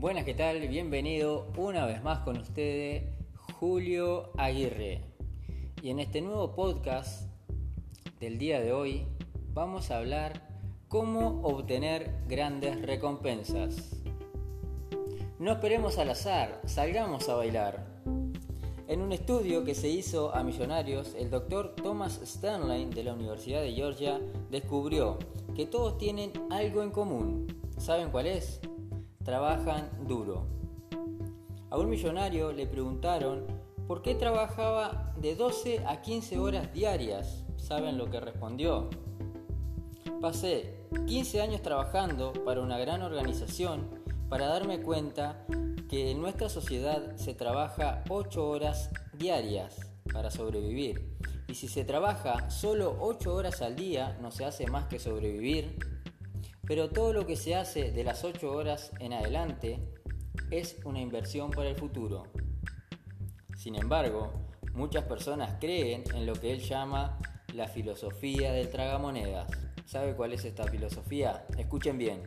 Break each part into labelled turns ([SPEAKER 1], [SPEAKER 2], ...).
[SPEAKER 1] Buenas, ¿qué tal? Bienvenido una vez más con ustedes, Julio Aguirre. Y en este nuevo podcast del día de hoy vamos a hablar cómo obtener grandes recompensas. No esperemos al azar, salgamos a bailar. En un estudio que se hizo a millonarios, el doctor Thomas Stanley de la Universidad de Georgia descubrió que todos tienen algo en común. ¿Saben cuál es? Trabajan duro. A un millonario le preguntaron por qué trabajaba de 12 a 15 horas diarias. ¿Saben lo que respondió? Pasé 15 años trabajando para una gran organización para darme cuenta que en nuestra sociedad se trabaja 8 horas diarias para sobrevivir. Y si se trabaja solo 8 horas al día, no se hace más que sobrevivir. Pero todo lo que se hace de las 8 horas en adelante es una inversión para el futuro. Sin embargo, muchas personas creen en lo que él llama la filosofía del tragamonedas. ¿Sabe cuál es esta filosofía? Escuchen bien.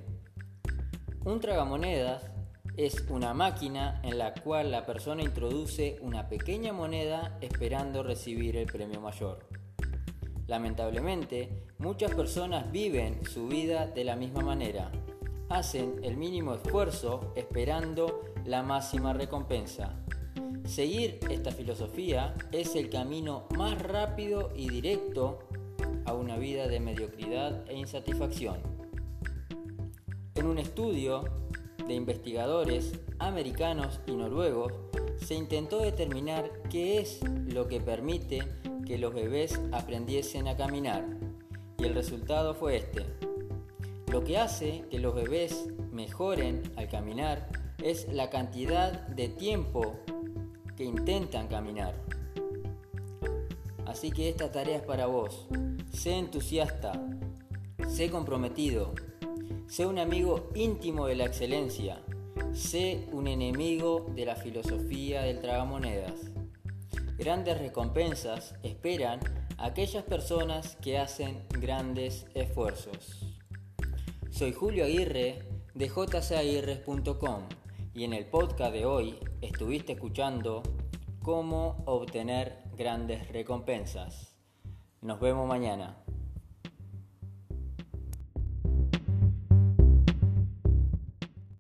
[SPEAKER 1] Un tragamonedas es una máquina en la cual la persona introduce una pequeña moneda esperando recibir el premio mayor. Lamentablemente, muchas personas viven su vida de la misma manera. Hacen el mínimo esfuerzo esperando la máxima recompensa. Seguir esta filosofía es el camino más rápido y directo a una vida de mediocridad e insatisfacción. En un estudio de investigadores americanos y noruegos, se intentó determinar qué es lo que permite que los bebés aprendiesen a caminar. Y el resultado fue este. Lo que hace que los bebés mejoren al caminar es la cantidad de tiempo que intentan caminar. Así que esta tarea es para vos. Sé entusiasta, sé comprometido, Sé un amigo íntimo de la excelencia. Sé un enemigo de la filosofía del tragamonedas. Grandes recompensas esperan a aquellas personas que hacen grandes esfuerzos. Soy Julio Aguirre de jcaguirres.com y en el podcast de hoy estuviste escuchando cómo obtener grandes recompensas. Nos vemos mañana.